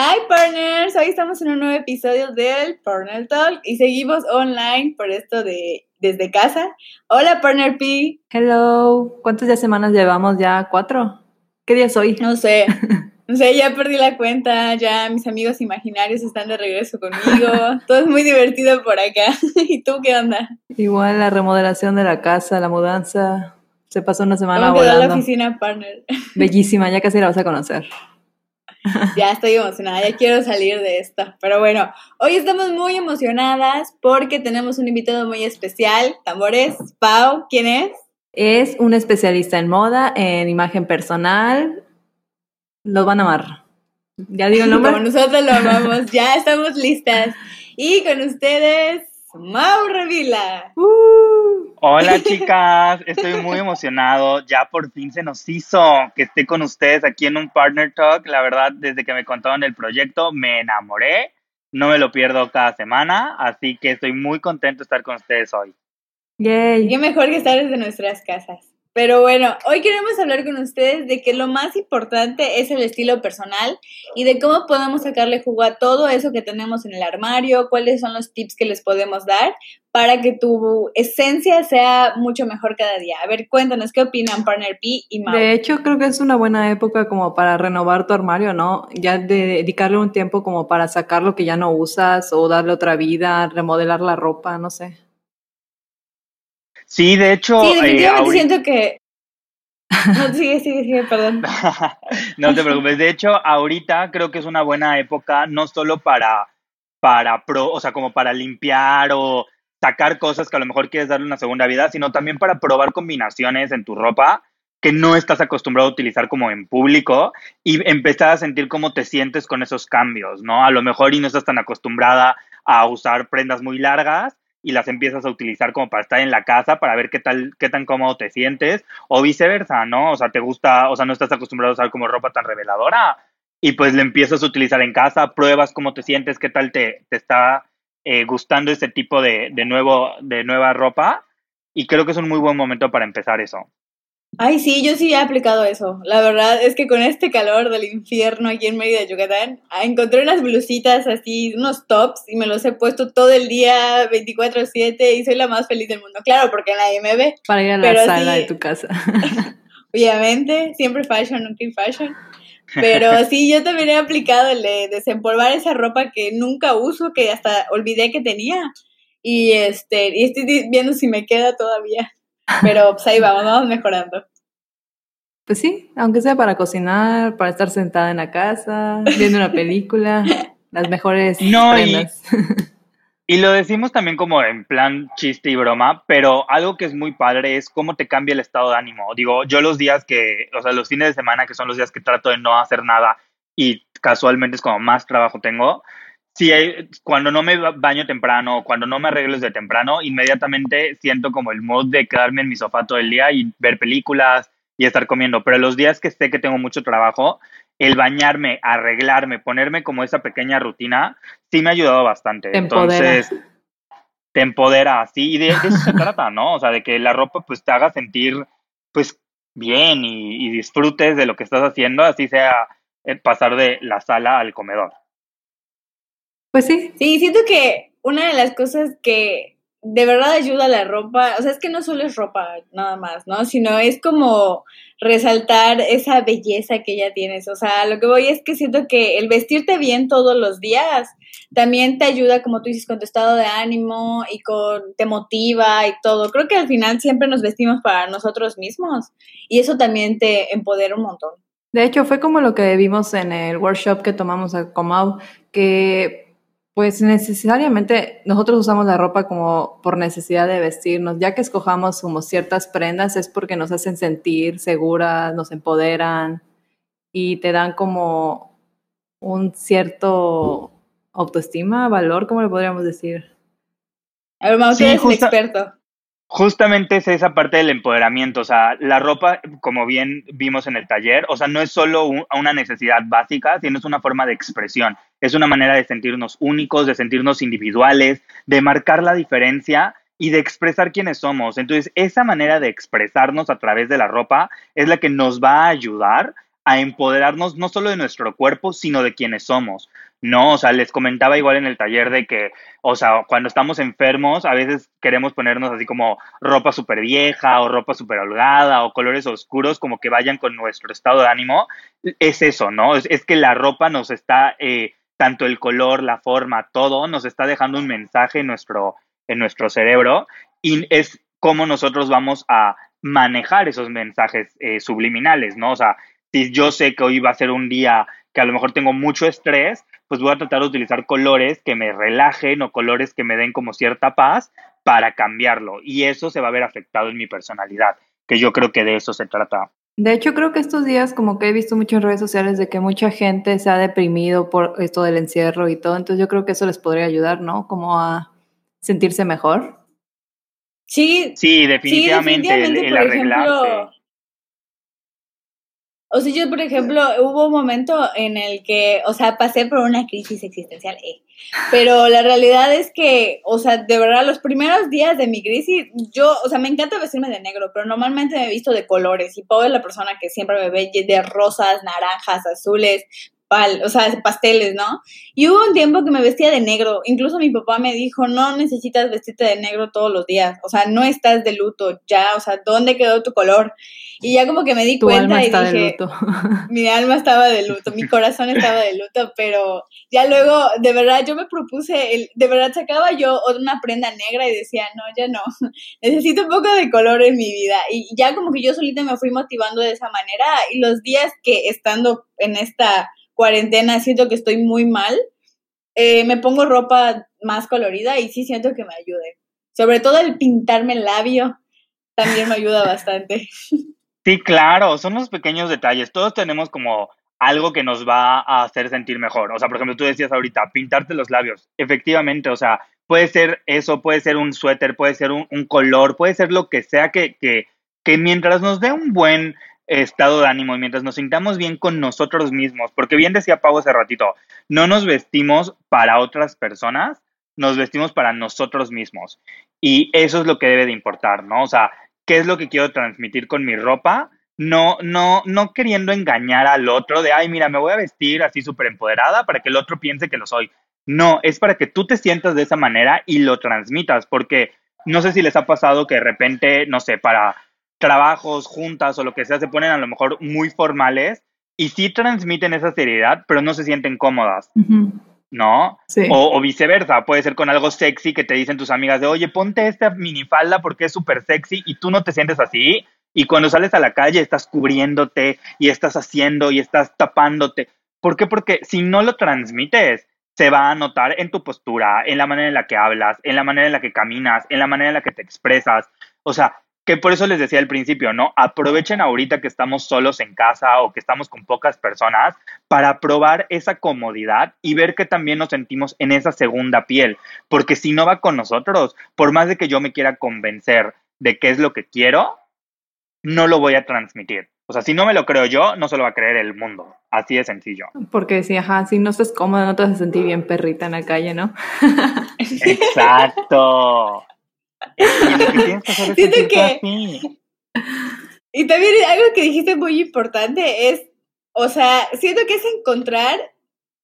Hi partners, hoy estamos en un nuevo episodio del Partner Talk y seguimos online por esto de desde casa. Hola Partner P. Hello, ¿cuántas ya semanas llevamos ya? ¿Cuatro? ¿Qué día es hoy? No sé, no sé, ya perdí la cuenta, ya mis amigos imaginarios están de regreso conmigo, todo es muy divertido por acá. ¿Y tú qué onda? Igual la remodelación de la casa, la mudanza, se pasó una semana ¿Cómo quedó volando. la oficina Partner? Bellísima, ya casi la vas a conocer. Ya estoy emocionada, ya quiero salir de esto. Pero bueno, hoy estamos muy emocionadas porque tenemos un invitado muy especial. Tambores, Pau, ¿quién es? Es un especialista en moda, en imagen personal. Los van a amar. ¿Ya digo el nombre? Como nosotros lo amamos, ya estamos listas. Y con ustedes, Mau Revila. Uh, Hola chicas, estoy muy emocionado. Ya por fin se nos hizo que esté con ustedes aquí en un Partner Talk. La verdad, desde que me contaron el proyecto, me enamoré. No me lo pierdo cada semana, así que estoy muy contento de estar con ustedes hoy. yay. Qué mejor que estar desde nuestras casas. Pero bueno, hoy queremos hablar con ustedes de que lo más importante es el estilo personal y de cómo podemos sacarle jugo a todo eso que tenemos en el armario, cuáles son los tips que les podemos dar para que tu esencia sea mucho mejor cada día. A ver, cuéntanos qué opinan Partner P y Mau. De hecho, creo que es una buena época como para renovar tu armario, ¿no? Ya de dedicarle un tiempo como para sacar lo que ya no usas o darle otra vida, remodelar la ropa, no sé. Sí, de hecho, Sí, eh, definitivamente siento que... No, sigue, sigue, sigue, perdón. no te preocupes. De hecho, ahorita creo que es una buena época, no solo para, para pro, o sea, como para limpiar o sacar cosas que a lo mejor quieres darle una segunda vida, sino también para probar combinaciones en tu ropa que no estás acostumbrado a utilizar como en público y empezar a sentir cómo te sientes con esos cambios, ¿no? A lo mejor y no estás tan acostumbrada a usar prendas muy largas y las empiezas a utilizar como para estar en la casa, para ver qué tal, qué tan cómodo te sientes, o viceversa, ¿no? O sea, te gusta, o sea, no estás acostumbrado a usar como ropa tan reveladora, y pues le empiezas a utilizar en casa, pruebas cómo te sientes, qué tal te, te está eh, gustando este tipo de, de, nuevo, de nueva ropa, y creo que es un muy buen momento para empezar eso. Ay, sí, yo sí he aplicado eso. La verdad es que con este calor del infierno aquí en Mérida, Yucatán, ah, encontré unas blusitas así, unos tops, y me los he puesto todo el día, 24/7, y soy la más feliz del mundo. Claro, porque nadie me ve, Para ir a la Pero sala sí. de tu casa. obviamente, siempre fashion, nunca in fashion. Pero sí, yo también he aplicado el de desempolvar esa ropa que nunca uso, que hasta olvidé que tenía. Y este, y estoy viendo si me queda todavía. Pero pues ahí vamos, vamos mejorando. Pues sí, aunque sea para cocinar, para estar sentada en la casa, viendo una película, las mejores No, y-. Y lo decimos también como en plan chiste y broma, pero algo que es muy padre es cómo te cambia el estado de ánimo. Digo, yo los días que, o sea, los fines de semana, que son los días que trato de no hacer nada y casualmente es como más trabajo tengo, si hay- cuando no me ba- baño temprano, cuando no me arreglo desde temprano, inmediatamente siento como el mood de quedarme en mi sofá todo el día y ver películas y estar comiendo. Pero los días que sé que tengo mucho trabajo, el bañarme, arreglarme, ponerme como esa pequeña rutina, sí me ha ayudado bastante. Te. Entonces, te empodera, sí, y de, de eso se trata, ¿no? O sea, de que la ropa pues te haga sentir pues bien y, y disfrutes de lo que estás haciendo, así sea eh, pasar de la sala al comedor. Pues sí, Sí, siento que una de las cosas que de verdad ayuda a la ropa, o sea, es que no solo es ropa nada más, ¿no? Sino es como resaltar esa belleza que ya tienes. O sea, lo que voy es que siento que el vestirte bien todos los días también te ayuda, como tú dices, con tu estado de ánimo y con te motiva y todo. Creo que al final siempre nos vestimos para nosotros mismos y eso también te empodera un montón. De hecho, fue como lo que vimos en el workshop que tomamos a Comau, que pues necesariamente nosotros usamos la ropa como por necesidad de vestirnos, ya que escojamos como ciertas prendas es porque nos hacen sentir seguras, nos empoderan y te dan como un cierto autoestima, valor, ¿cómo le podríamos decir? A ver, Sí, eres el justa- experto. Justamente es esa parte del empoderamiento, o sea, la ropa, como bien vimos en el taller, o sea, no es solo un- una necesidad básica, sino es una forma de expresión, es una manera de sentirnos únicos, de sentirnos individuales, de marcar la diferencia y de expresar quiénes somos. Entonces, esa manera de expresarnos a través de la ropa es la que nos va a ayudar a empoderarnos no solo de nuestro cuerpo, sino de quienes somos. No, o sea, les comentaba igual en el taller de que, o sea, cuando estamos enfermos, a veces queremos ponernos así como ropa súper vieja o ropa súper holgada o colores oscuros como que vayan con nuestro estado de ánimo. Es eso, ¿no? Es, que la ropa nos está, eh, tanto el color, la forma, todo, nos está dejando un mensaje en nuestro, en nuestro cerebro y es cómo nosotros vamos a manejar esos mensajes eh, subliminales, ¿no? O sea, si yo sé que hoy va a ser un día que a lo mejor tengo mucho estrés, pues voy a tratar de utilizar colores que me relajen o colores que me den como cierta paz para cambiarlo. Y eso se va a ver afectado en mi personalidad, que yo creo que de eso se trata. De hecho, creo que estos días como que he visto mucho en redes sociales de que mucha gente se ha deprimido por esto del encierro y todo, entonces yo creo que eso les podría ayudar, ¿no? Como a sentirse mejor. Sí, Sí, definitivamente, el- definitivamente, el, por arreglarse. ejemplo, O sea, yo, por ejemplo, hubo un momento en el que, o sea, pasé por una crisis existencial, eh. pero la realidad es que, o sea, de verdad, los primeros días de mi crisis, yo, o sea, me encanta vestirme de negro, pero normalmente me he visto de colores y Pau es la persona que siempre me ve de rosas, naranjas, azules, pal, o sea, pasteles, ¿no? Y hubo un tiempo que me vestía de negro, incluso mi papá me dijo, no necesitas vestirte de negro todos los días, o sea, no estás de luto, ya, o sea, ¿dónde quedó tu color? Y ya como que me di Tu cuenta alma y está de dije, luto. mi alma estaba de luto, mi corazón estaba de luto, pero ya luego, de verdad, yo me propuse, el, de verdad sacaba yo una prenda negra y decía, no, ya no, necesito un poco de color en mi vida. Y ya como que yo solita me fui motivando de esa manera y los días que estando en esta cuarentena siento que estoy muy mal, eh, me pongo ropa más colorida y sí siento que me ayude. Sobre todo el pintarme el labio también me ayuda bastante. Sí, claro, son los pequeños detalles. Todos tenemos como algo que nos va a hacer sentir mejor. O sea, por ejemplo, tú decías ahorita, pintarte los labios. Efectivamente, o sea, puede ser eso, puede ser un suéter, puede ser un, un color, puede ser lo que sea que, que, que mientras nos dé un buen estado de ánimo y mientras nos sintamos bien con nosotros mismos, porque bien decía Pau hace ratito, no nos vestimos para otras personas, nos vestimos para nosotros mismos. Y eso es lo que debe de importar, ¿no? O sea, ¿qué es lo que quiero transmitir con mi ropa? No, no, no queriendo engañar al otro de, ay, mira, me voy a vestir así súper empoderada para que el otro piense que lo soy. No, es para que tú te sientas de esa manera y lo transmitas, porque no sé si les ha pasado que de repente, no sé, para trabajos, juntas o lo que sea, se ponen a lo mejor muy formales y sí transmiten esa seriedad, pero no se sienten cómodas. ¿no? Sí. O, o viceversa, puede ser con algo sexy que te dicen tus amigas de, oye, ponte esta minifalda porque es súper sexy y tú no te sientes así. Y cuando sales a la calle estás cubriéndote y estás haciendo y estás tapándote. ¿Por qué? Porque si no lo transmites, se va a notar en tu postura, en la manera en la que hablas, en la manera en la que caminas, en la manera en la que te expresas. O sea, que por eso les decía al principio, ¿no? Aprovechen ahorita que estamos solos en casa o que estamos con pocas personas para probar esa comodidad y ver que también nos sentimos en esa segunda piel, porque si no va con nosotros, por más de que yo me quiera convencer de qué es lo que quiero, no lo voy a transmitir. O sea, si no me lo creo yo, no se lo va a creer el mundo. Así de sencillo. Porque si, ajá, si no estás cómoda, no te vas a sentir bien perrita en la calle, ¿no? Exacto. Que que Siento que-. Y también algo que dijiste muy importante es, o sea, siento que es encontrar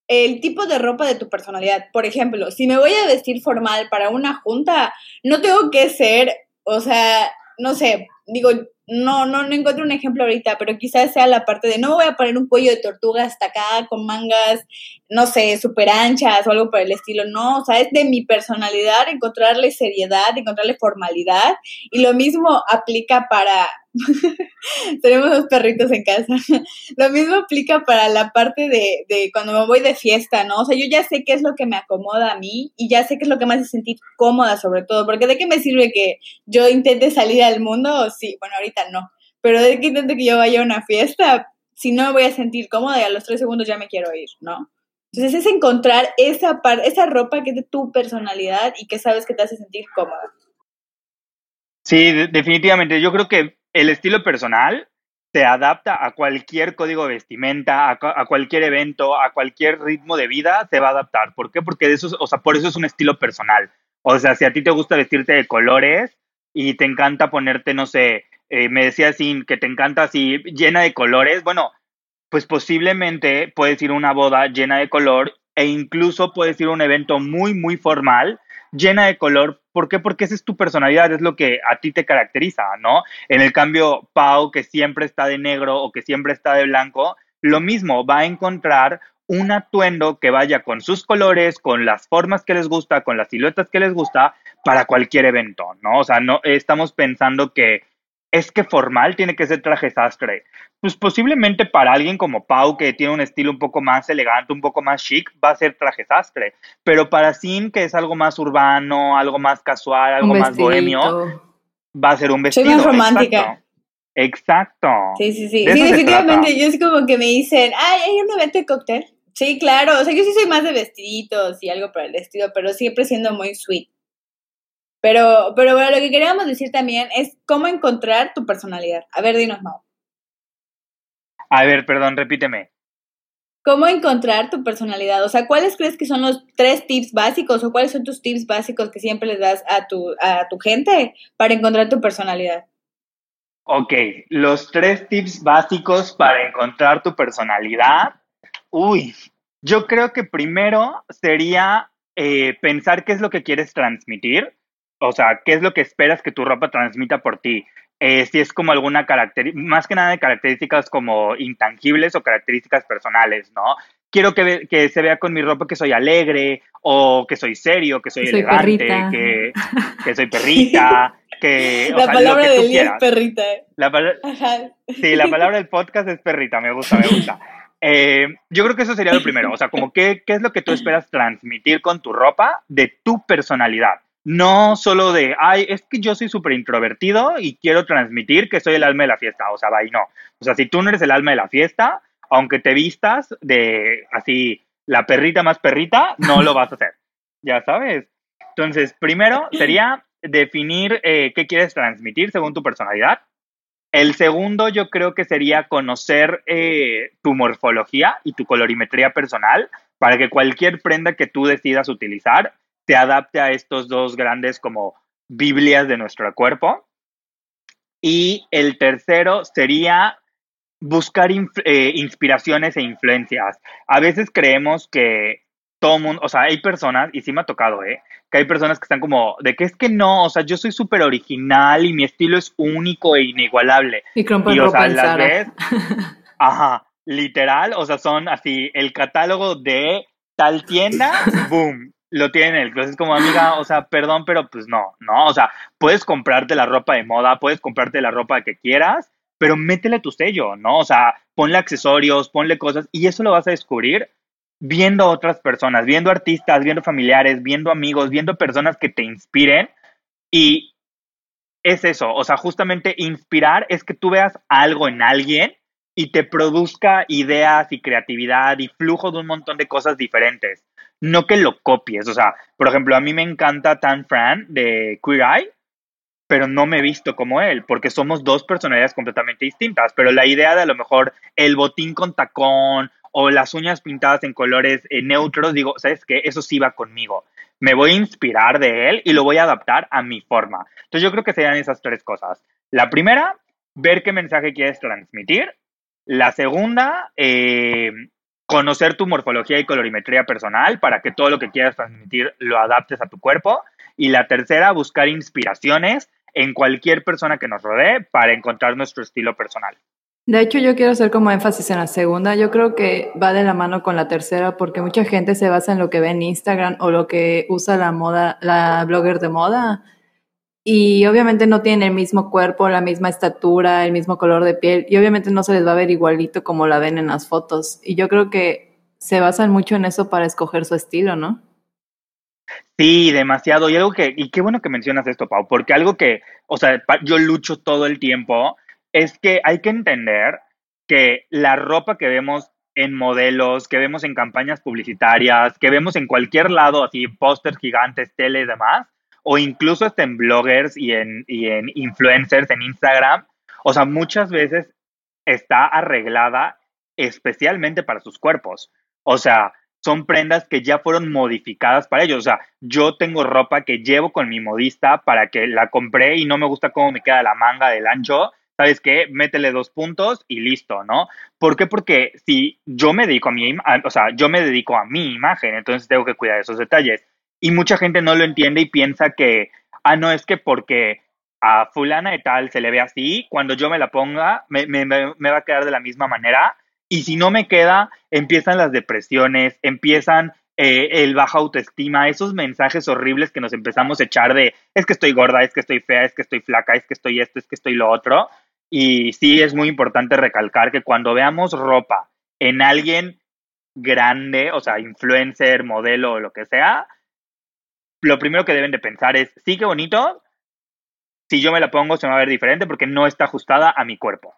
el tipo de ropa de tu personalidad. Por ejemplo, si me voy a vestir formal para una junta, no tengo que ser, o sea, no sé, digo, no, no, no encuentro un ejemplo ahorita, pero quizás sea la parte de no voy a poner un cuello de tortuga hasta acá con mangas, no sé, súper anchas o algo por el estilo. No, o sea, es de mi personalidad encontrarle seriedad, encontrarle formalidad. Y lo mismo aplica para. Tenemos dos perritos en casa. lo mismo aplica para la parte de, de cuando me voy de fiesta, ¿no? O sea, yo ya sé qué es lo que me acomoda a mí y ya sé qué es lo que me hace sentir cómoda, sobre todo. Porque de qué me sirve que yo intente salir al mundo? Sí, bueno, ahorita no. Pero de qué intente que yo vaya a una fiesta si no me voy a sentir cómoda y a los tres segundos ya me quiero ir, ¿no? Entonces es encontrar esa, esa ropa que es de tu personalidad y que sabes que te hace sentir cómoda. Sí, definitivamente. Yo creo que el estilo personal se adapta a cualquier código de vestimenta, a, cualquier evento, a cualquier ritmo de vida, se va a adaptar. ¿Por qué? Porque eso, o sea, por eso es un estilo personal. O sea, si a ti te gusta vestirte de colores y te encanta ponerte, no sé, eh, me decía así, que te encanta así llena de colores, bueno, pues posiblemente puedes ir a una boda llena de color e incluso puedes ir a un evento muy, muy formal llena de color. ¿Por qué? Porque esa es tu personalidad, es lo que a ti te caracteriza, ¿no? En el cambio, Pau, que siempre está de negro o que siempre está de blanco, lo mismo, va a encontrar un atuendo que vaya con sus colores, con las formas que les gusta, con las siluetas que les gusta para cualquier evento, ¿no? O sea, no estamos pensando que es que formal tiene que ser traje sastre. Pues posiblemente para alguien como Pau, que tiene un estilo un poco más elegante, un poco más chic, va a ser traje sastre. Pero para Sin, que es algo más urbano, algo más casual, algo más bohemio, va a ser un vestido. Soy más romántica. Exacto. Sí, sí, sí. sí, definitivamente. Yo es como que me dicen, ay, hay un evento de cóctel. Sí, claro. O sea, yo sí soy más de vestiditos y algo para el estilo, pero siempre siendo muy sweet. Pero, pero bueno, lo que queríamos decir también es cómo encontrar tu personalidad. A ver, dinos, Mau. A ver, perdón, repíteme. ¿Cómo encontrar tu personalidad? O sea, ¿cuáles crees que son los tres tips básicos o cuáles son tus tips básicos que siempre les das a tu, a tu gente para encontrar tu personalidad? Ok, los tres tips básicos para encontrar tu personalidad. Uy, yo creo que primero sería eh, pensar qué es lo que quieres transmitir o sea, ¿qué es lo que esperas que tu ropa transmita por ti? Eh, si es como alguna característica, más que nada de características como intangibles o características personales, ¿no? Quiero que, que, se vea con mi ropa que soy alegre, o que soy serio, que soy, elegante, que, que, soy perrita, que... La palabra del día es perrita. La sí, la palabra del podcast es perrita, me gusta, me gusta. Eh, yo creo que eso sería lo primero, o sea, como qué, qué es lo que tú esperas transmitir con tu ropa de tu personalidad. No solo de, ay, es que yo soy súper introvertido y quiero transmitir que soy el alma de la fiesta. O sea, va no. O sea, si tú no eres el alma de la fiesta, aunque te vistas de así la perrita más perrita, no lo vas a hacer. Ya sabes. Entonces, primero sería definir eh, qué quieres transmitir según tu personalidad. El segundo, yo creo que sería conocer eh, tu morfología y tu colorimetría personal para que cualquier prenda que tú decidas utilizar te adapte a estos dos grandes como Biblias de nuestro cuerpo. Y el tercero sería buscar eh, inspiraciones e influencias. A veces creemos que todo mundo, o sea, hay personas, y sí me ha tocado, ¿eh? Que hay personas que están como, de que es que no, o sea, yo soy súper original y mi estilo es único e inigualable. Y, y o sea, las ves, ajá, literal, o sea, son así, el catálogo de tal tienda, boom, lo tiene en el closet como amiga, o sea, perdón, pero pues no, no, o sea, puedes comprarte la ropa de moda, puedes comprarte la ropa que quieras, pero métele tu sello, ¿no? O sea, ponle accesorios, ponle cosas y eso lo vas a descubrir viendo otras personas, viendo artistas, viendo familiares, viendo amigos, viendo personas que te inspiren y es eso, o sea, justamente inspirar es que tú veas algo en alguien y te produzca ideas y creatividad y flujo de un montón de cosas diferentes no que lo copies. O sea, por ejemplo, a mí me encanta Tan Fran de Queer Eye, pero no me he visto como él, porque somos dos personalidades completamente distintas. Pero la idea de a lo mejor el botín con tacón o las uñas pintadas en colores eh, neutros, digo, ¿sabes qué? Eso sí va conmigo. Me voy a inspirar de él y lo voy a adaptar a mi forma. Entonces yo creo que serían esas tres cosas. La primera, ver qué mensaje quieres transmitir. La segunda, eh, conocer tu morfología y colorimetría personal para que todo lo que quieras transmitir lo adaptes a tu cuerpo. Y la tercera, buscar inspiraciones en cualquier persona que nos rodee para encontrar nuestro estilo personal. De hecho, yo quiero hacer como énfasis en la segunda. Yo creo que va de la mano con la tercera porque mucha gente se basa en lo que ve en Instagram o lo que usa la moda, la blogger de moda y obviamente no tienen el mismo cuerpo, la misma estatura, el mismo color de piel y obviamente no se les va a ver igualito como la ven en las fotos. Y yo creo que se basan mucho en eso para escoger su estilo, ¿no? Sí, demasiado. Y algo que, y qué bueno que mencionas esto, Pau, porque algo que, o sea, yo lucho todo el tiempo es que hay que entender que la ropa que vemos en modelos, que vemos en campañas publicitarias, que vemos en cualquier lado, así pósters gigantes, tele y demás, o incluso hasta en bloggers y en, y en influencers en Instagram. O sea, muchas veces está arreglada especialmente para sus cuerpos. O sea, son prendas que ya fueron modificadas para ellos. O sea, yo tengo ropa que llevo con mi modista para que la compré y no me gusta cómo me queda la manga del ancho. ¿Sabes qué? Métele dos puntos y listo, ¿no? ¿Por qué? Porque si yo me dedico a mi, o sea, yo me dedico a mi imagen, entonces tengo que cuidar esos detalles. Y mucha gente no lo entiende y piensa que, ah, no, es que porque a fulana y tal se le ve así, cuando yo me la ponga, me va a quedar de la misma manera y si no me queda, empiezan las depresiones, empiezan eh, el baja autoestima, esos mensajes horribles que nos empezamos a echar de es que estoy gorda, es que estoy fea, es que estoy flaca, es que estoy esto, es que estoy lo otro. Y sí es muy importante recalcar que cuando veamos ropa en alguien grande, o sea, influencer, modelo o lo que sea, lo primero que deben de pensar es, sí, qué bonito, si yo me la pongo se me va a ver diferente porque no está ajustada a mi cuerpo.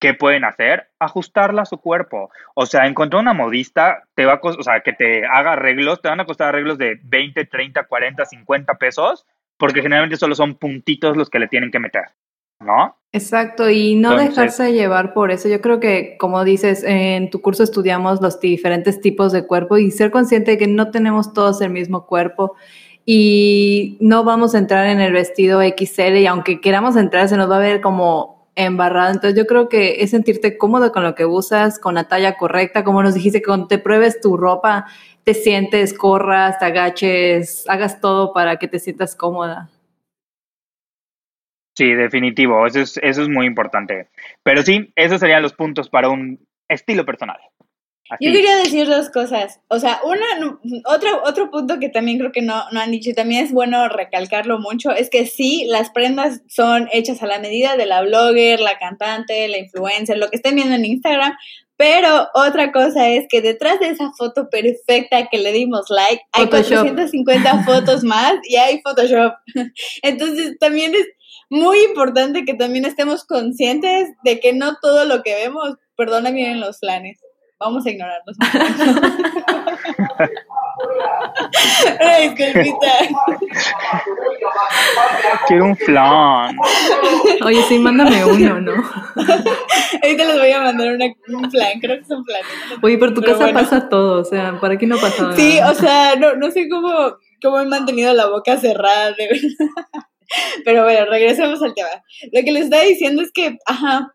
¿qué pueden hacer? Ajustarla a su cuerpo. O sea, encontrar una modista te va a o sea, que te haga arreglos, te van a costar arreglos de 20, 30, 40, 50 pesos, porque generalmente solo son puntitos los que le tienen que meter, ¿no? Exacto, y no dejarse llevar por eso. Yo creo que, como dices, en tu curso estudiamos los diferentes tipos de cuerpo y ser consciente de que no tenemos todos el mismo cuerpo y no vamos a entrar en el vestido XL y aunque queramos entrar se nos va a ver como embarrado. Entonces yo creo que es sentirte cómodo con lo que usas, con la talla correcta, como nos dijiste, cuando te pruebes tu ropa, te sientes, corras, te agaches, hagas todo para que te sientas cómoda. Sí, definitivo, eso es, eso es muy importante. Pero sí, esos serían los puntos para un estilo personal. Yo quería decir dos cosas. O sea, una, otro, otro punto que también creo que no, no han dicho y también es bueno recalcarlo mucho, es que sí, las prendas son hechas a la medida de la blogger, la cantante, la influencer, lo que estén viendo en Instagram, pero otra cosa es que detrás de esa foto perfecta que le dimos like, hay 450 fotos más y hay Photoshop. Entonces también es muy importante que también estemos conscientes de que no todo lo que vemos, perdona, miren los planes. Vamos a ignorarlos. Ay, Quiero un flan. Oye, sí, mándame uno, ¿no? Ahorita les voy a mandar un flan, creo que son flanes. Oye, por tu casa pasa todo, o sea, ¿para qué no pasa nada? Sí, o sea, no, no sé cómo, cómo he mantenido la boca cerrada, de verdad. Pero bueno, regresemos al tema. Lo que les estaba diciendo es que, ajá,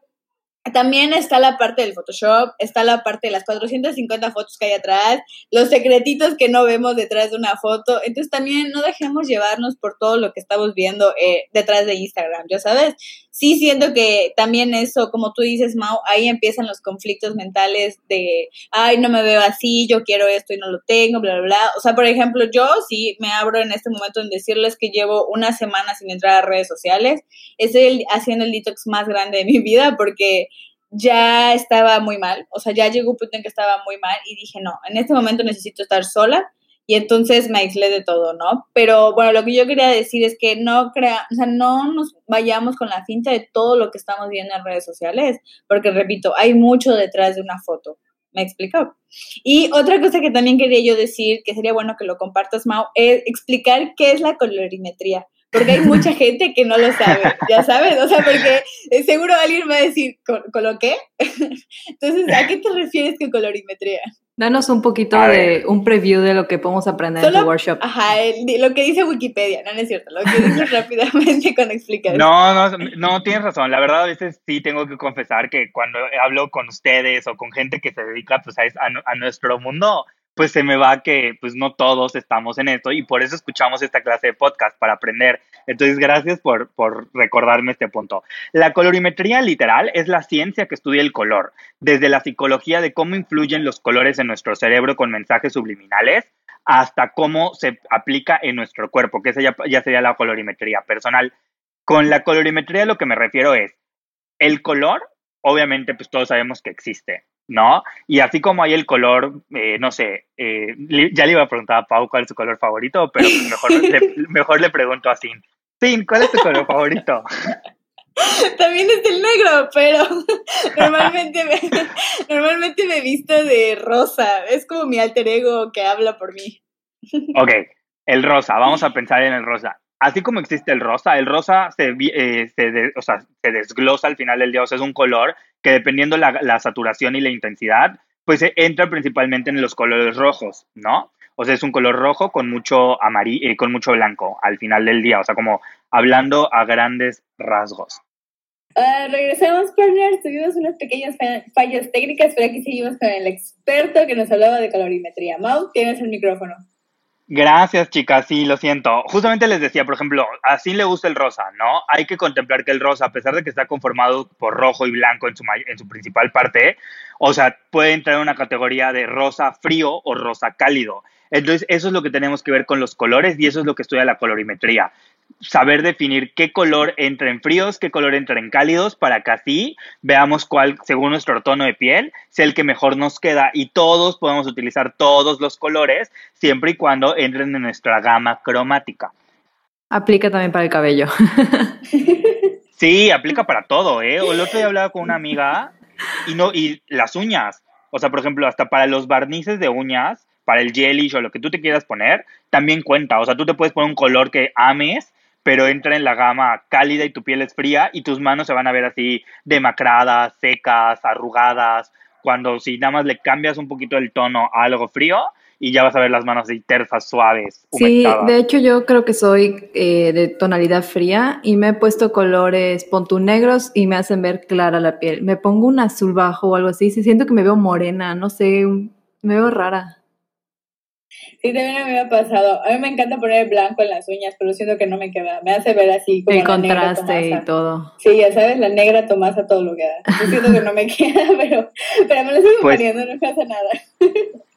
también está la parte del Photoshop, está la parte de las 450 fotos que hay atrás, los secretitos que no vemos detrás de una foto. Entonces también no dejemos llevarnos por todo lo que estamos viendo eh, detrás de Instagram, ya sabes. Sí siento que también eso, como tú dices, Mau, ahí empiezan los conflictos mentales de, ay, no me veo así, yo quiero esto y no lo tengo, bla, bla, bla. O sea, por ejemplo, yo sí me abro en este momento en decirles que llevo una semana sin entrar a redes sociales. Estoy haciendo el detox más grande de mi vida porque ya estaba muy mal, o sea, ya llegó un punto en que estaba muy mal y dije, no, en este momento necesito estar sola y entonces me aislé de todo, ¿no? Pero bueno, lo que yo quería decir es que no crea, o sea, no nos vayamos con la finta de todo lo que estamos viendo en redes sociales, porque repito, hay mucho detrás de una foto. ¿Me explico? Y otra cosa que también quería yo decir, que sería bueno que lo compartas, Mau, es explicar qué es la colorimetría porque hay mucha gente que no lo sabe, ya sabes, o sea, porque eh, seguro alguien va a decir, ¿con, lo qué? Entonces, ¿a qué te refieres con colorimetría? Danos un poquito de un preview de lo que podemos aprender en tu workshop. Ajá, lo que dice Wikipedia, no, no es cierto, lo que dice rápidamente con explicar. No, no, no, tienes razón. La verdad, a veces sí tengo que confesar que cuando hablo con ustedes o con gente que se dedica pues, a, a nuestro mundo, pues se me va que pues no todos estamos en esto y por eso escuchamos esta clase de podcast para aprender. Entonces, gracias por, por recordarme este punto. La colorimetría literal es la ciencia que estudia el color, desde la psicología de cómo influyen los colores en nuestro cerebro con mensajes subliminales hasta cómo se aplica en nuestro cuerpo, que esa ya, ya sería la colorimetría personal. Con la colorimetría lo que me refiero es, el color, obviamente, pues todos sabemos que existe ¿no? Y así como hay el color, eh, no sé, eh, ya le iba a preguntar a Pau cuál es su color favorito, pero mejor, le, mejor le pregunto a Sin. Sin, ¿cuál es tu color favorito? También está el negro, pero normalmente me, normalmente me visto de rosa. Es como mi alter ego que habla por mí. Ok, el rosa, vamos a pensar en el rosa. Así como existe el rosa, el rosa se, eh, se, desglosa al final del día, o sea, es un color que dependiendo la, la saturación y la intensidad, pues entra principalmente en los colores rojos, ¿no? O sea, es un color rojo con mucho amarillo, eh, con mucho blanco al final del día, o sea, como hablando a grandes rasgos. Uh, regresamos, partners. Tuvimos unas pequeñas fallas técnicas, pero aquí seguimos con el experto que nos hablaba de calorimetría. Mau, tienes el micrófono. Gracias, chicas. Sí, lo siento. Justamente les decía, por ejemplo, así le gusta el rosa, ¿no? Hay que contemplar que el rosa, a pesar de que está conformado por rojo y blanco en su, en su principal parte, o sea, puede entrar en una categoría de rosa frío o rosa cálido. Entonces, eso es lo que tenemos que ver con los colores y eso es lo que estudia la colorimetría saber definir qué color entra en fríos, qué color entra en cálidos, para que así veamos cuál, según nuestro tono de piel, sea el que mejor nos queda y todos podemos utilizar todos los colores siempre y cuando entren en nuestra gama cromática. Aplica también para el cabello. Sí, aplica para todo, ¿eh? O el otro día hablaba con una amiga y no y las uñas, o sea, por ejemplo, hasta para los barnices de uñas, para el gelish o lo que tú te quieras poner, también cuenta. O sea, tú te puedes poner un color que ames pero entra en la gama cálida y tu piel es fría y tus manos se van a ver así demacradas, secas, arrugadas. Cuando si nada más le cambias un poquito el tono a algo frío y ya vas a ver las manos así tersas, suaves. Sí, de hecho yo creo que soy eh, de tonalidad fría y me he puesto colores pontu negros y me hacen ver clara la piel. Me pongo un azul bajo o algo así, si siento que me veo morena, no sé, me veo rara. Sí, también a mí me ha pasado. A mí me encanta poner blanco en las uñas, pero siento que no me queda. Me hace ver así como. El contraste y todo. Sí, ya sabes, la negra Tomasa todo lo que da. Yo siento que no me queda, pero, pero me lo sigo pues, poniendo, no pasa nada.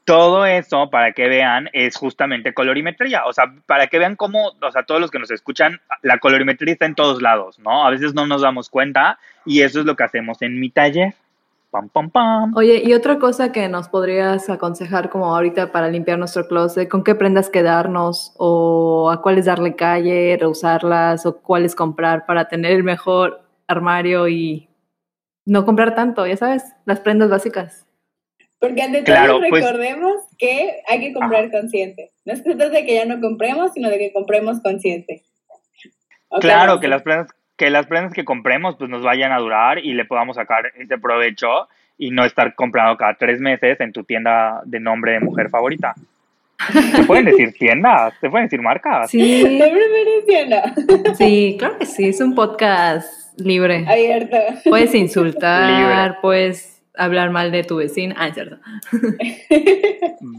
Todo eso, para que vean, es justamente colorimetría. O sea, para que vean cómo, o sea, todos los que nos escuchan, la colorimetría está en todos lados, ¿no? A veces no nos damos cuenta y eso es lo que hacemos en mi taller. Pam, pam, pam. Oye, y otra cosa que nos podrías aconsejar como ahorita para limpiar nuestro closet, ¿con qué prendas quedarnos o a cuáles darle calle, reusarlas o cuáles comprar para tener el mejor armario y no comprar tanto, ya sabes, las prendas básicas? Porque ante todo pues recordemos que hay que comprar consciente. No es que de que ya no compremos, sino de que compremos consciente. claro, que las prendas que las prendas que compremos pues nos vayan a durar y le podamos sacar ese provecho y no estar comprando cada tres meses en tu tienda de nombre de mujer favorita. ¿Se pueden decir tiendas? ¿Se pueden decir marcas? Sí. tienda. Sí, claro que sí, es un podcast libre. Abierto. Puedes insultar, puedes hablar mal de tu vecina. Ah, es cierto.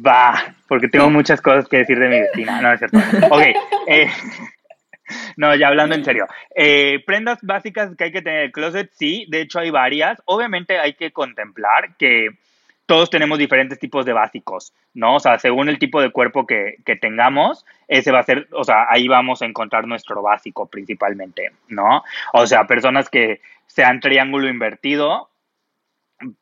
Va, porque tengo muchas cosas que decir de mi vecina. No, es cierto. Ok. Eh, no, ya hablando en serio. Eh, prendas básicas que hay que tener en el closet, sí, de hecho hay varias. Obviamente hay que contemplar que todos tenemos diferentes tipos de básicos, ¿no? O sea, según el tipo de cuerpo que, que, tengamos, ese va a ser, o sea, ahí vamos a encontrar nuestro básico principalmente, ¿no? O sea, personas que sean triángulo invertido,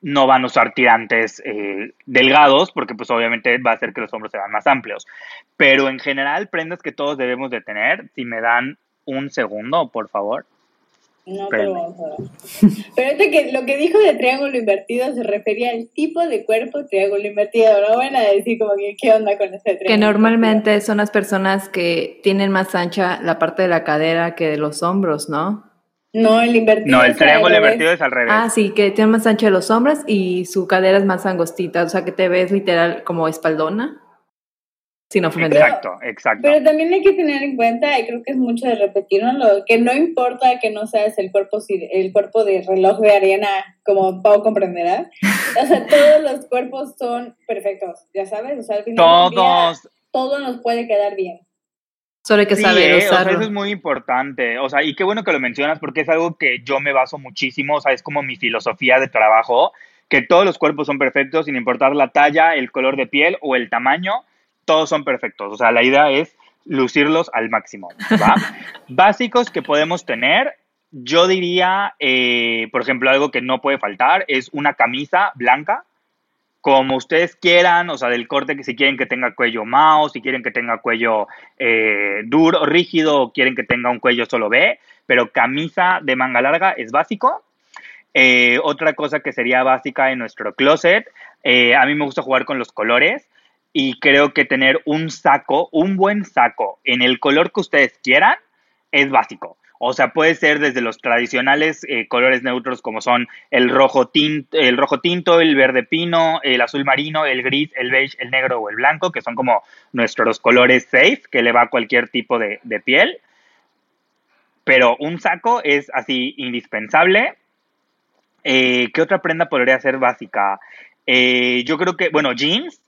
no van a usar tirantes eh, delgados porque pues obviamente va a hacer que los hombros sean más amplios. Pero en general, prendas que todos debemos de tener, si me dan un segundo, por favor. No, pero vamos a ver. Pero que lo que dijo de triángulo invertido se refería al tipo de cuerpo triángulo invertido. No van a decir como que qué onda con ese triángulo. Que normalmente son las personas que tienen más ancha la parte de la cadera que de los hombros, ¿no? No, el invertido. No, el triángulo invertido es al revés. Ah, sí, que tiene más ancho de los hombros y su cadera es más angostita, o sea que te ves literal como espaldona. Sin ofender. Exacto, exacto. Pero también hay que tener en cuenta, y creo que es mucho de repetirlo, que no importa que no seas el cuerpo, el cuerpo de reloj de arena, como Pau comprenderá. O sea, todos los cuerpos son perfectos, ya sabes. O sea, al final todos. todo nos puede quedar bien. Solo hay que saber eh, usarlo. eso es muy importante. O sea, y qué bueno que lo mencionas porque es algo que yo me baso muchísimo. O sea, es como mi filosofía de trabajo, que todos los cuerpos son perfectos sin importar la talla, el color de piel o el tamaño. Todos son perfectos. O sea, la idea es lucirlos al máximo. ¿va? Básicos que podemos tener, yo diría, eh, por ejemplo, algo que no puede faltar es una camisa blanca como ustedes quieran, o sea, del corte que si quieren que tenga cuello mouse, si quieren que tenga cuello eh, duro, rígido, o quieren que tenga un cuello solo B, pero camisa de manga larga es básico. Eh, otra cosa que sería básica en nuestro closet, eh, a mí me gusta jugar con los colores y creo que tener un saco, un buen saco en el color que ustedes quieran, es básico. O sea, puede ser desde los tradicionales eh, colores neutros como son el rojo, tinto, el rojo tinto, el verde pino, el azul marino, el gris, el beige, el negro o el blanco, que son como nuestros colores safe, que le va a cualquier tipo de, piel. Pero un saco es así indispensable. Eh, ¿Qué otra prenda podría ser básica? Eh, yo creo que, bueno, jeans,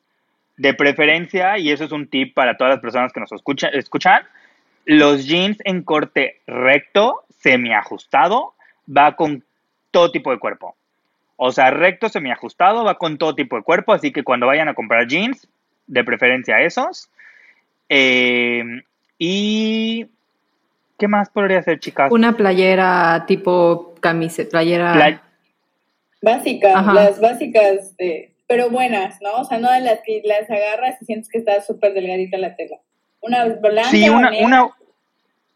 de preferencia, y eso es un tip para todas las personas que nos escuchan, escuchan los jeans en corte recto, semiajustado, va con todo tipo de cuerpo. O sea, recto, semiajustado, va con todo tipo de cuerpo, así que cuando vayan a comprar jeans, de preferencia esos. Eh, y... ¿Qué más podría ser, chicas? Una playera tipo camiseta, playera... Básica, las básicas, pero buenas, ¿no? O sea, no de las que las agarras y sientes que está súper delgadita la tela. Una blanca. Sí, una, una,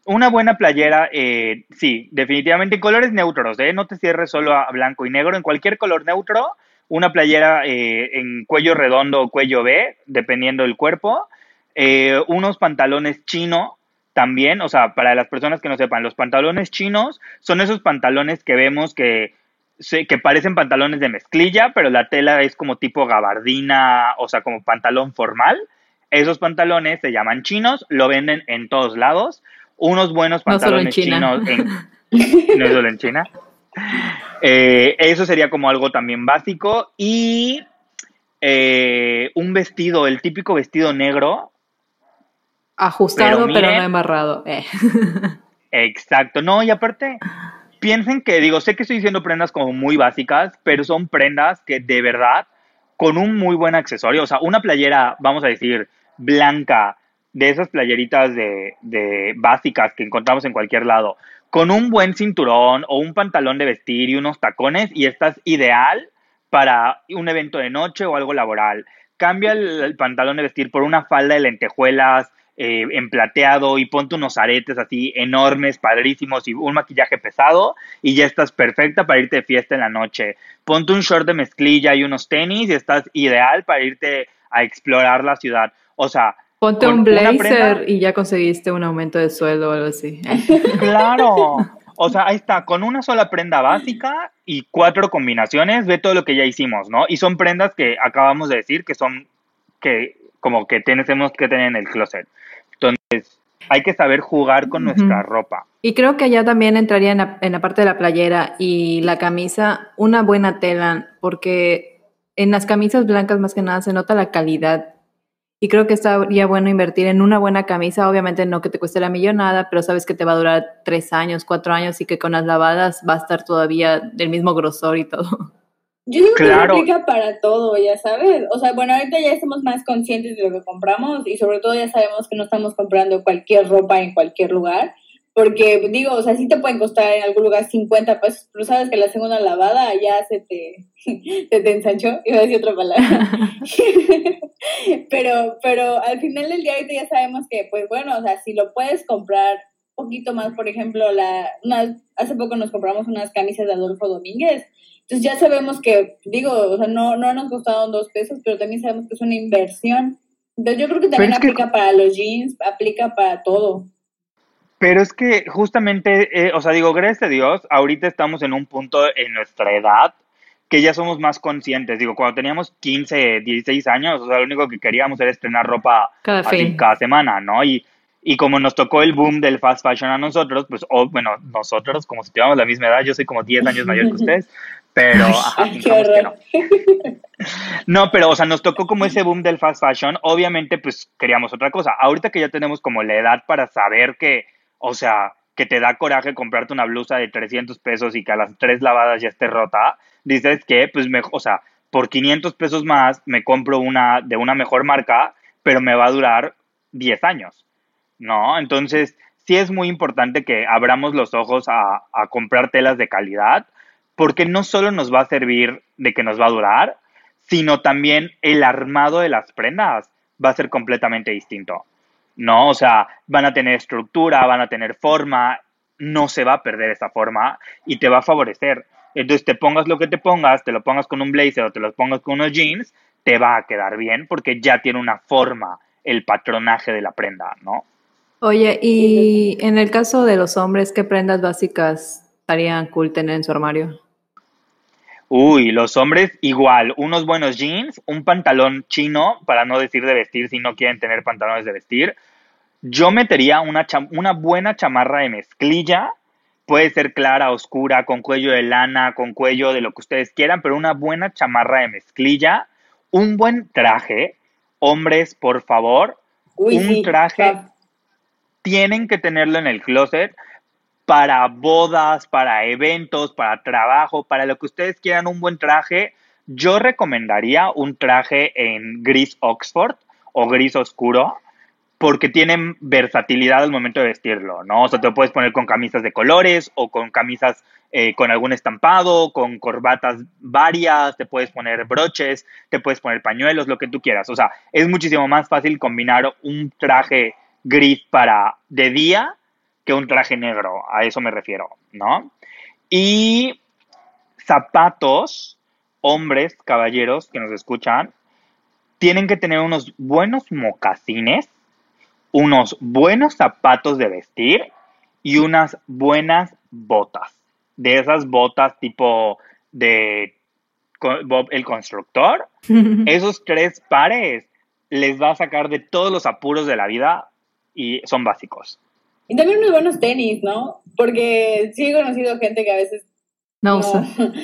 buena playera, eh, sí, definitivamente en colores neutros, ¿eh? No te cierres solo a blanco y negro, en cualquier color neutro, una playera eh, en cuello redondo o cuello B, dependiendo del cuerpo, unos pantalones chino también, o sea, para las personas que no sepan, los pantalones chinos son esos pantalones que vemos que, que parecen pantalones de mezclilla, pero la tela es como tipo gabardina, o sea, como pantalón formal. Esos pantalones se llaman chinos, lo venden en todos lados. Unos buenos pantalones chinos, no solo en China. Eh, eso sería como algo también básico. Y eh, un vestido, el típico vestido negro. Ajustado, pero, no embarrado. Eh. Exacto. No, y aparte, piensen que, digo, sé que estoy diciendo prendas como muy básicas, pero son prendas que de verdad, con un muy buen accesorio, o sea, una playera, vamos a decir, blanca, de esas playeritas de, básicas que encontramos en cualquier lado, con un buen cinturón o un pantalón de vestir y unos tacones y estás ideal para un evento de noche o algo laboral. Cambia el, pantalón de vestir por una falda de lentejuelas eh, en plateado y ponte unos aretes así enormes, padrísimos y un maquillaje pesado y ya estás perfecta para irte de fiesta en la noche. Ponte un short de mezclilla y unos tenis y estás ideal para irte a explorar la ciudad. O sea, Ponte un blazer y ya conseguiste un aumento de sueldo o algo así. Claro. O sea, ahí está, con una sola prenda básica y cuatro combinaciones, ve todo lo que ya hicimos, ¿no? Y son prendas que acabamos de decir que son que como que tenemos que tener en el closet. Entonces, hay que saber jugar con nuestra ropa. Y creo que allá también entraría en la, en la parte de la playera y la camisa, una buena tela, porque en las camisas blancas más que nada se nota la calidad y creo que estaría bueno invertir en una buena camisa, obviamente no que te cueste la millonada, pero sabes que te va a durar tres años, cuatro años y que con las lavadas va a estar todavía del mismo grosor y todo. Yo digo que aplica para todo, ya sabes. O sea, bueno, ahorita ya estamos más conscientes de lo que compramos y sobre todo ya sabemos que no estamos comprando cualquier ropa en cualquier lugar. Porque, digo, o sea, sí te pueden costar en algún lugar 50 pesos, pero sabes que la segunda lavada ya se te, se te ensanchó, iba a decir otra palabra. pero, pero al final del día ahorita ya sabemos que, pues bueno, o sea, si lo puedes comprar un poquito más, por ejemplo, la, hace poco nos compramos unas camisas de Adolfo Domínguez, entonces ya sabemos que, digo, o sea, no, no nos costaron dos pesos, pero también sabemos que es una inversión. Entonces yo creo que también aplica para los jeans, aplica para todo. Pero es que justamente, eh, o sea, digo, gracias a Dios, ahorita estamos en un punto en nuestra edad que ya somos más conscientes. Digo, cuando teníamos 15, 16 años, o sea, lo único que queríamos era estrenar ropa cada, cada semana, ¿no? Y, y como nos tocó el boom del fast fashion a nosotros, pues, bueno, nosotros, como si tuviéramos la misma edad, yo soy como 10 años mayor que ustedes, pero, ajá, que no. No, pero, o sea, nos tocó como ese boom del fast fashion, obviamente, pues, queríamos otra cosa. Ahorita que ya tenemos como la edad para saber que o sea, que te da coraje comprarte una blusa de 300 pesos y que a las tres lavadas ya esté rota, dices que, pues, me, o sea, por 500 pesos más me compro una de una mejor marca, pero me va a durar 10 años, ¿no? Entonces, sí es muy importante que abramos los ojos a, a comprar telas de calidad, porque no solo nos va a servir de que nos va a durar, sino también el armado de las prendas va a ser completamente distinto. ¿No? O sea, van a tener estructura, van a tener forma no se va a perder esa forma y te va a favorecer. Entonces te pongas lo que te pongas, te lo pongas con un blazer o te lo pongas con unos jeans, te va a quedar bien porque ya tiene una forma el patronaje de la prenda, ¿no? Oye, y en el caso de los hombres, ¿qué prendas básicas estarían cool tener en su armario? Uy, los hombres igual, unos buenos jeans, un pantalón chino, para no decir de vestir si no quieren tener pantalones de vestir. Yo metería una, una buena chamarra de mezclilla, puede ser clara, oscura, con cuello de lana, con cuello de lo que ustedes quieran, pero una buena chamarra de mezclilla, un buen traje, hombres, por favor, un traje, tienen que tenerlo en el closet para bodas, para eventos, para trabajo, para lo que ustedes quieran, un buen traje. Yo recomendaría un traje en gris Oxford o gris oscuro porque tienen versatilidad al momento de vestirlo, ¿no? O sea, te puedes poner con camisas de colores o con camisas eh, con algún estampado, con corbatas varias, te puedes poner broches, te puedes poner pañuelos, lo que tú quieras. O sea, es muchísimo más fácil combinar un traje gris para de día que un traje negro, a eso me refiero, ¿no? Y zapatos, hombres, caballeros que nos escuchan, tienen que tener unos buenos mocasines, unos buenos zapatos de vestir y unas buenas botas. De esas botas tipo de Bob el constructor, esos tres pares les va a sacar de todos los apuros de la vida y son básicos. Y también unos buenos tenis, ¿no? Porque sí he conocido gente que a veces no, usa.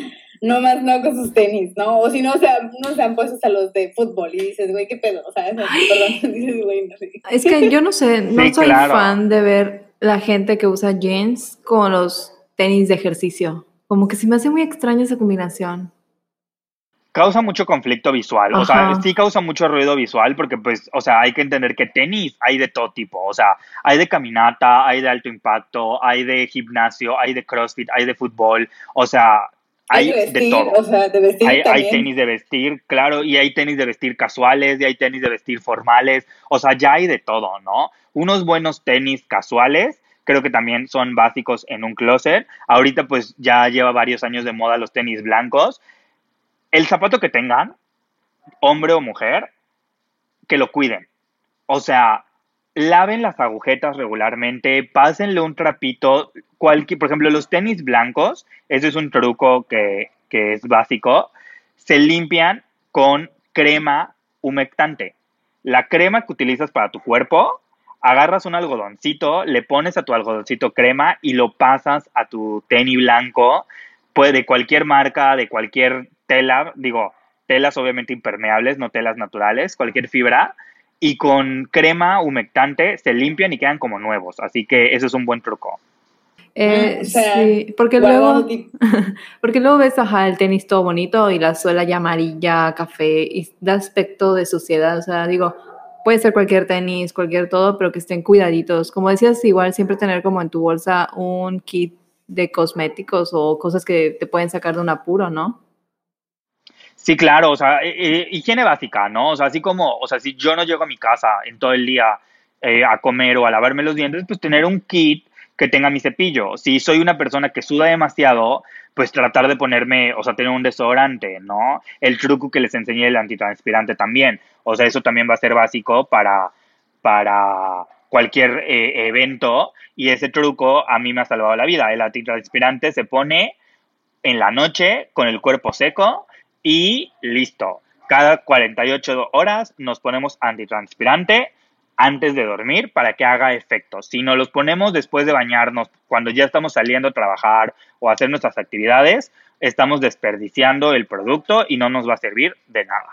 No más no con sus tenis, ¿no? O si no, o sea, no se han puesto hasta los de fútbol y dices, güey, qué pedo. O sea, dices, güey, no sé. Es que yo no sé, no soy fan de ver la gente que usa jeans con los tenis de ejercicio. Como que se me hace muy extraña esa combinación causa mucho conflicto visual, o sea, sí causa mucho ruido visual porque pues, o sea, hay que entender que tenis hay de todo tipo, o sea, hay de caminata, hay de alto impacto, hay de gimnasio, hay de CrossFit, hay de fútbol, o sea, hay, de, todo. O sea, de vestir hay, hay, tenis de vestir, claro, y hay tenis de vestir casuales, y hay tenis de vestir formales, o sea, ya hay de todo, ¿no? Unos buenos tenis casuales creo que también son básicos en un closet. Ahorita pues ya lleva varios años de moda los tenis blancos el zapato que tengan, hombre o mujer, que lo cuiden. O sea, laven las agujetas regularmente, pásenle un trapito, por ejemplo, los tenis blancos, ese es un truco que, que es básico, se limpian con crema humectante. La crema que utilizas para tu cuerpo, agarras un algodoncito, le pones a tu algodoncito crema y lo pasas a tu tenis blanco, puede de cualquier marca, de cualquier tela, digo, telas obviamente impermeables, no telas naturales, cualquier fibra, y con crema humectante se limpian y quedan como nuevos. Así que eso es un buen truco. Eh, ah, sí, porque luego, porque luego ves ajá, el tenis todo bonito y la suela ya amarilla, café, y da aspecto de suciedad. O sea, digo, puede ser cualquier tenis, cualquier todo, pero que estén cuidaditos. Como decías, igual siempre tener como en tu bolsa un kit de cosméticos o cosas que te pueden sacar de un apuro, ¿no? Sí, claro, o sea, eh, eh, higiene básica, ¿no? O sea, así como, o sea, si yo no llego a mi casa en todo el día eh, a comer o a lavarme los dientes, pues tener un kit que tenga mi cepillo. Si soy una persona que suda demasiado, pues tratar de ponerme, o sea, tener un desodorante, ¿no? El truco que les enseñé el antitranspirante también. O sea, eso también va a ser básico para, para cualquier evento y ese truco a mí me ha salvado la vida. El antitranspirante se pone en la noche con el cuerpo seco y listo. Cada 48 horas nos ponemos antitranspirante antes de dormir para que haga efecto. Si no los ponemos después de bañarnos, cuando ya estamos saliendo a trabajar o a hacer nuestras actividades, estamos desperdiciando el producto y no nos va a servir de nada.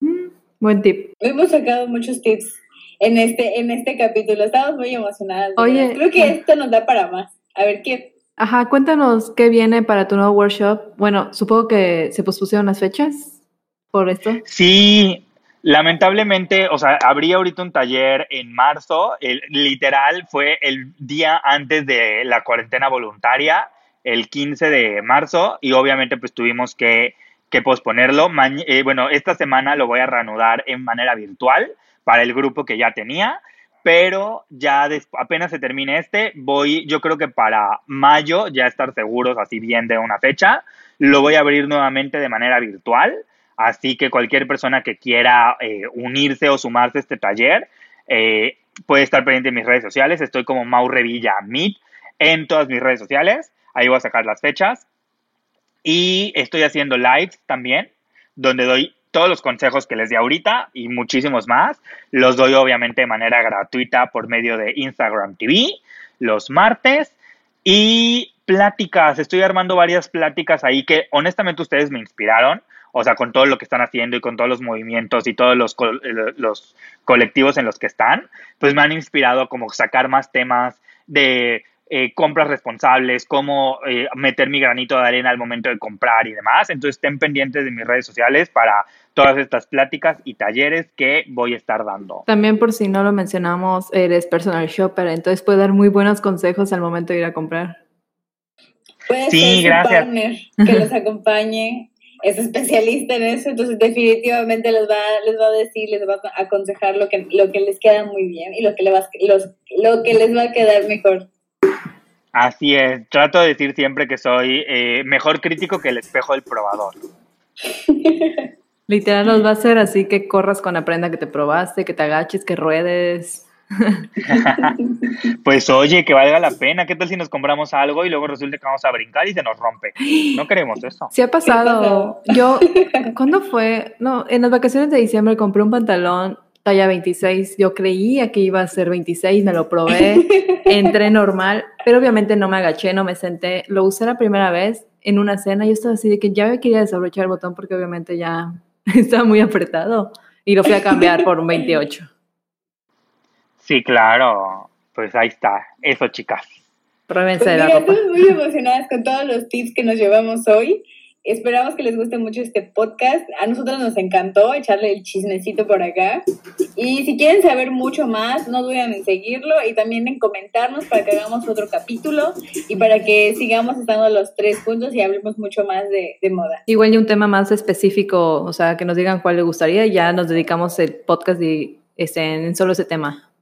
Mm, buen tip. Hemos sacado muchos tips en este, en este capítulo. Estamos muy emocionadas. Oye, creo que esto nos da para más. A ver qué Ajá, cuéntanos qué viene para tu nuevo workshop. Bueno, supongo que se pospusieron las fechas por esto. Sí, lamentablemente, o sea, habría ahorita un taller en marzo, el, literal fue el día antes de la cuarentena voluntaria, el 15 de marzo, y obviamente pues tuvimos que, que posponerlo. eh, bueno, esta semana lo voy a reanudar en manera virtual para el grupo que ya tenía pero ya apenas se termine este, voy, yo creo que para mayo ya estar seguros así bien de una fecha. Lo voy a abrir nuevamente de manera virtual, así que cualquier persona que quiera eh, unirse o sumarse a este taller eh, puede estar pendiente en mis redes sociales. Estoy como Mau Revilla Meet en todas mis redes sociales. Ahí voy a sacar las fechas. Y estoy haciendo lives también, donde doy todos los consejos que les di ahorita y muchísimos más. Los doy obviamente de manera gratuita por medio de Instagram TV los martes. Y pláticas, estoy armando varias pláticas ahí que honestamente ustedes me inspiraron, o sea, con todo lo que están haciendo y con todos los movimientos y todos los, los colectivos en los que están, pues me han inspirado como sacar más temas de eh, compras responsables, cómo eh, meter mi granito de arena al momento de comprar y demás. Entonces estén pendientes de mis redes sociales para todas estas pláticas y talleres que voy a estar dando. También por si no lo mencionamos, eres personal shopper, entonces puede dar muy buenos consejos al momento de ir a comprar. Puede sí, ser gracias. partner que los acompañe, es especialista en eso, entonces definitivamente les va, les va a decir, les va a aconsejar lo que, lo que les queda muy bien y lo que, le va, los, lo que les va a quedar mejor. Así es, trato de decir siempre que soy eh, mejor crítico que el espejo del probador. Literal nos va a hacer así que corras con la prenda que te probaste, que te agaches, que ruedes. pues oye, que valga la pena. ¿Qué tal si nos compramos algo y luego resulta que vamos a brincar y se nos rompe? No queremos eso. Sí ha pasado. Yo, ¿cuándo fue? No, en las vacaciones de diciembre compré un pantalón talla 26. Yo creía que iba a ser 26, me lo probé, entré normal, pero obviamente no me agaché, no me senté. Lo usé la primera vez en una cena. Yo estaba así de que ya me quería desabrochar el botón porque obviamente ya estaba muy apretado y lo fui a cambiar por un 28. Sí, claro. Pues ahí está. Eso, chicas. Pruébense pues la ropa. Estamos muy emocionadas con todos los tips que nos llevamos hoy. Esperamos que les guste mucho este podcast. A nosotros nos encantó echarle el chismecito por acá. Y si quieren saber mucho más, no duden en seguirlo y también en comentarnos para que hagamos otro capítulo y para que sigamos estando los tres juntos y hablemos mucho más de, moda. Igual y un tema más específico, o sea, que nos digan cuál les gustaría y ya nos dedicamos el podcast y, este, en solo ese tema.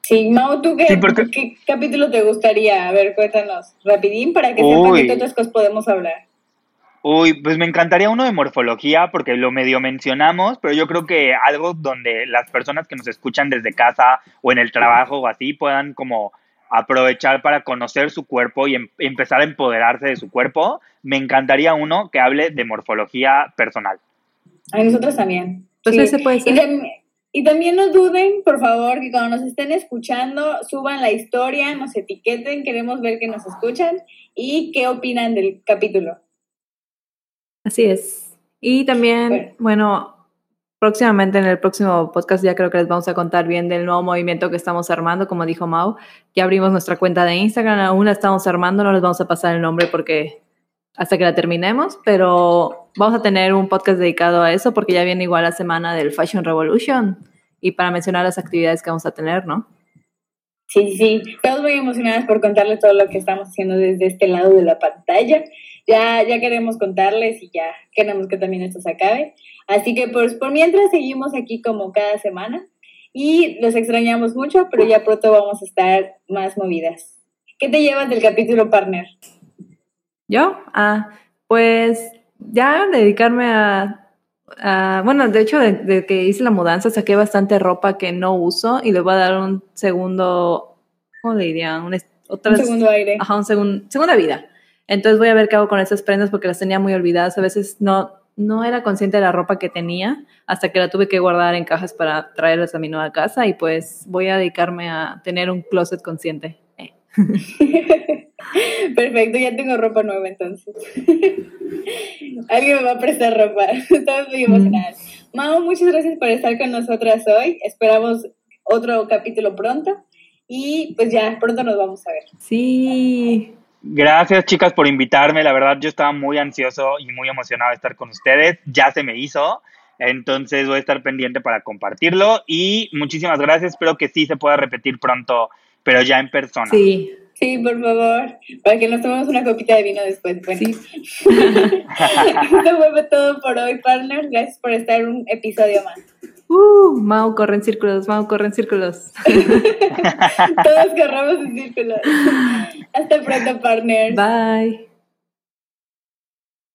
Sí, Mau, ¿tú qué, qué capítulo te gustaría? A ver, cuéntanos, rapidín, para que sepan de qué otras cosas podemos hablar. Uy, pues me encantaría uno de morfología porque lo medio mencionamos, pero yo creo que algo donde las personas que nos escuchan desde casa o en el trabajo o así puedan como aprovechar para conocer su cuerpo y em, empezar a empoderarse de su cuerpo. Me encantaría uno que hable de morfología personal. A nosotros también. Pues ese puede ser. Y, y también no duden, por favor, que cuando nos estén escuchando, suban la historia, nos etiqueten, queremos ver que nos escuchan y qué opinan del capítulo. Así es. Y también, bueno, próximamente en el próximo podcast ya creo que les vamos a contar bien del nuevo movimiento que estamos armando, como dijo Mau. Ya abrimos nuestra cuenta de Instagram, aún la estamos armando, no les vamos a pasar el nombre porque hasta que la terminemos, pero vamos a tener un podcast dedicado a eso porque ya viene igual la semana del Fashion Revolution y para mencionar las actividades que vamos a tener, ¿no? Sí, sí, estamos muy emocionadas por contarles todo lo que estamos haciendo desde este lado de la pantalla ya, ya queremos contarles y ya queremos que también esto se acabe. Así que pues por mientras seguimos aquí como cada semana y los extrañamos mucho, pero ya pronto vamos a estar más movidas. ¿Qué te llevas del capítulo partner? ¿Yo? Ah, pues ya dedicarme a, bueno, de hecho, de, que hice la mudanza saqué bastante ropa que no uso y le voy a dar un segundo, ¿cómo le diría? Un, un segundo aire. Ajá, un segundo, segunda vida. Entonces voy a ver qué hago con esas prendas porque las tenía muy olvidadas. A veces no, no era consciente de la ropa que tenía hasta que la tuve que guardar en cajas para traerlas a mi nueva casa y pues voy a dedicarme a tener un closet consciente. Eh. Perfecto, ya tengo ropa nueva entonces. Alguien me va a prestar ropa. Estamos muy emocionadas. Mao, muchas gracias por estar con nosotras hoy. Esperamos otro capítulo pronto y pues ya pronto nos vamos a ver. Sí. Gracias chicas por invitarme, la verdad yo estaba muy ansioso y muy emocionado de estar con ustedes, ya se me hizo, entonces voy a estar pendiente para compartirlo y muchísimas gracias, espero que sí se pueda repetir pronto, pero ya en persona. Sí, sí, por favor, para que nos tomemos una copita de vino después. Bueno. Sí. Esto fue todo por hoy, partners, gracias por estar un episodio más. Uh, Mau corre en círculos, Mau corre en círculos. Todos corramos en círculos. Hasta pronto, partners. Bye.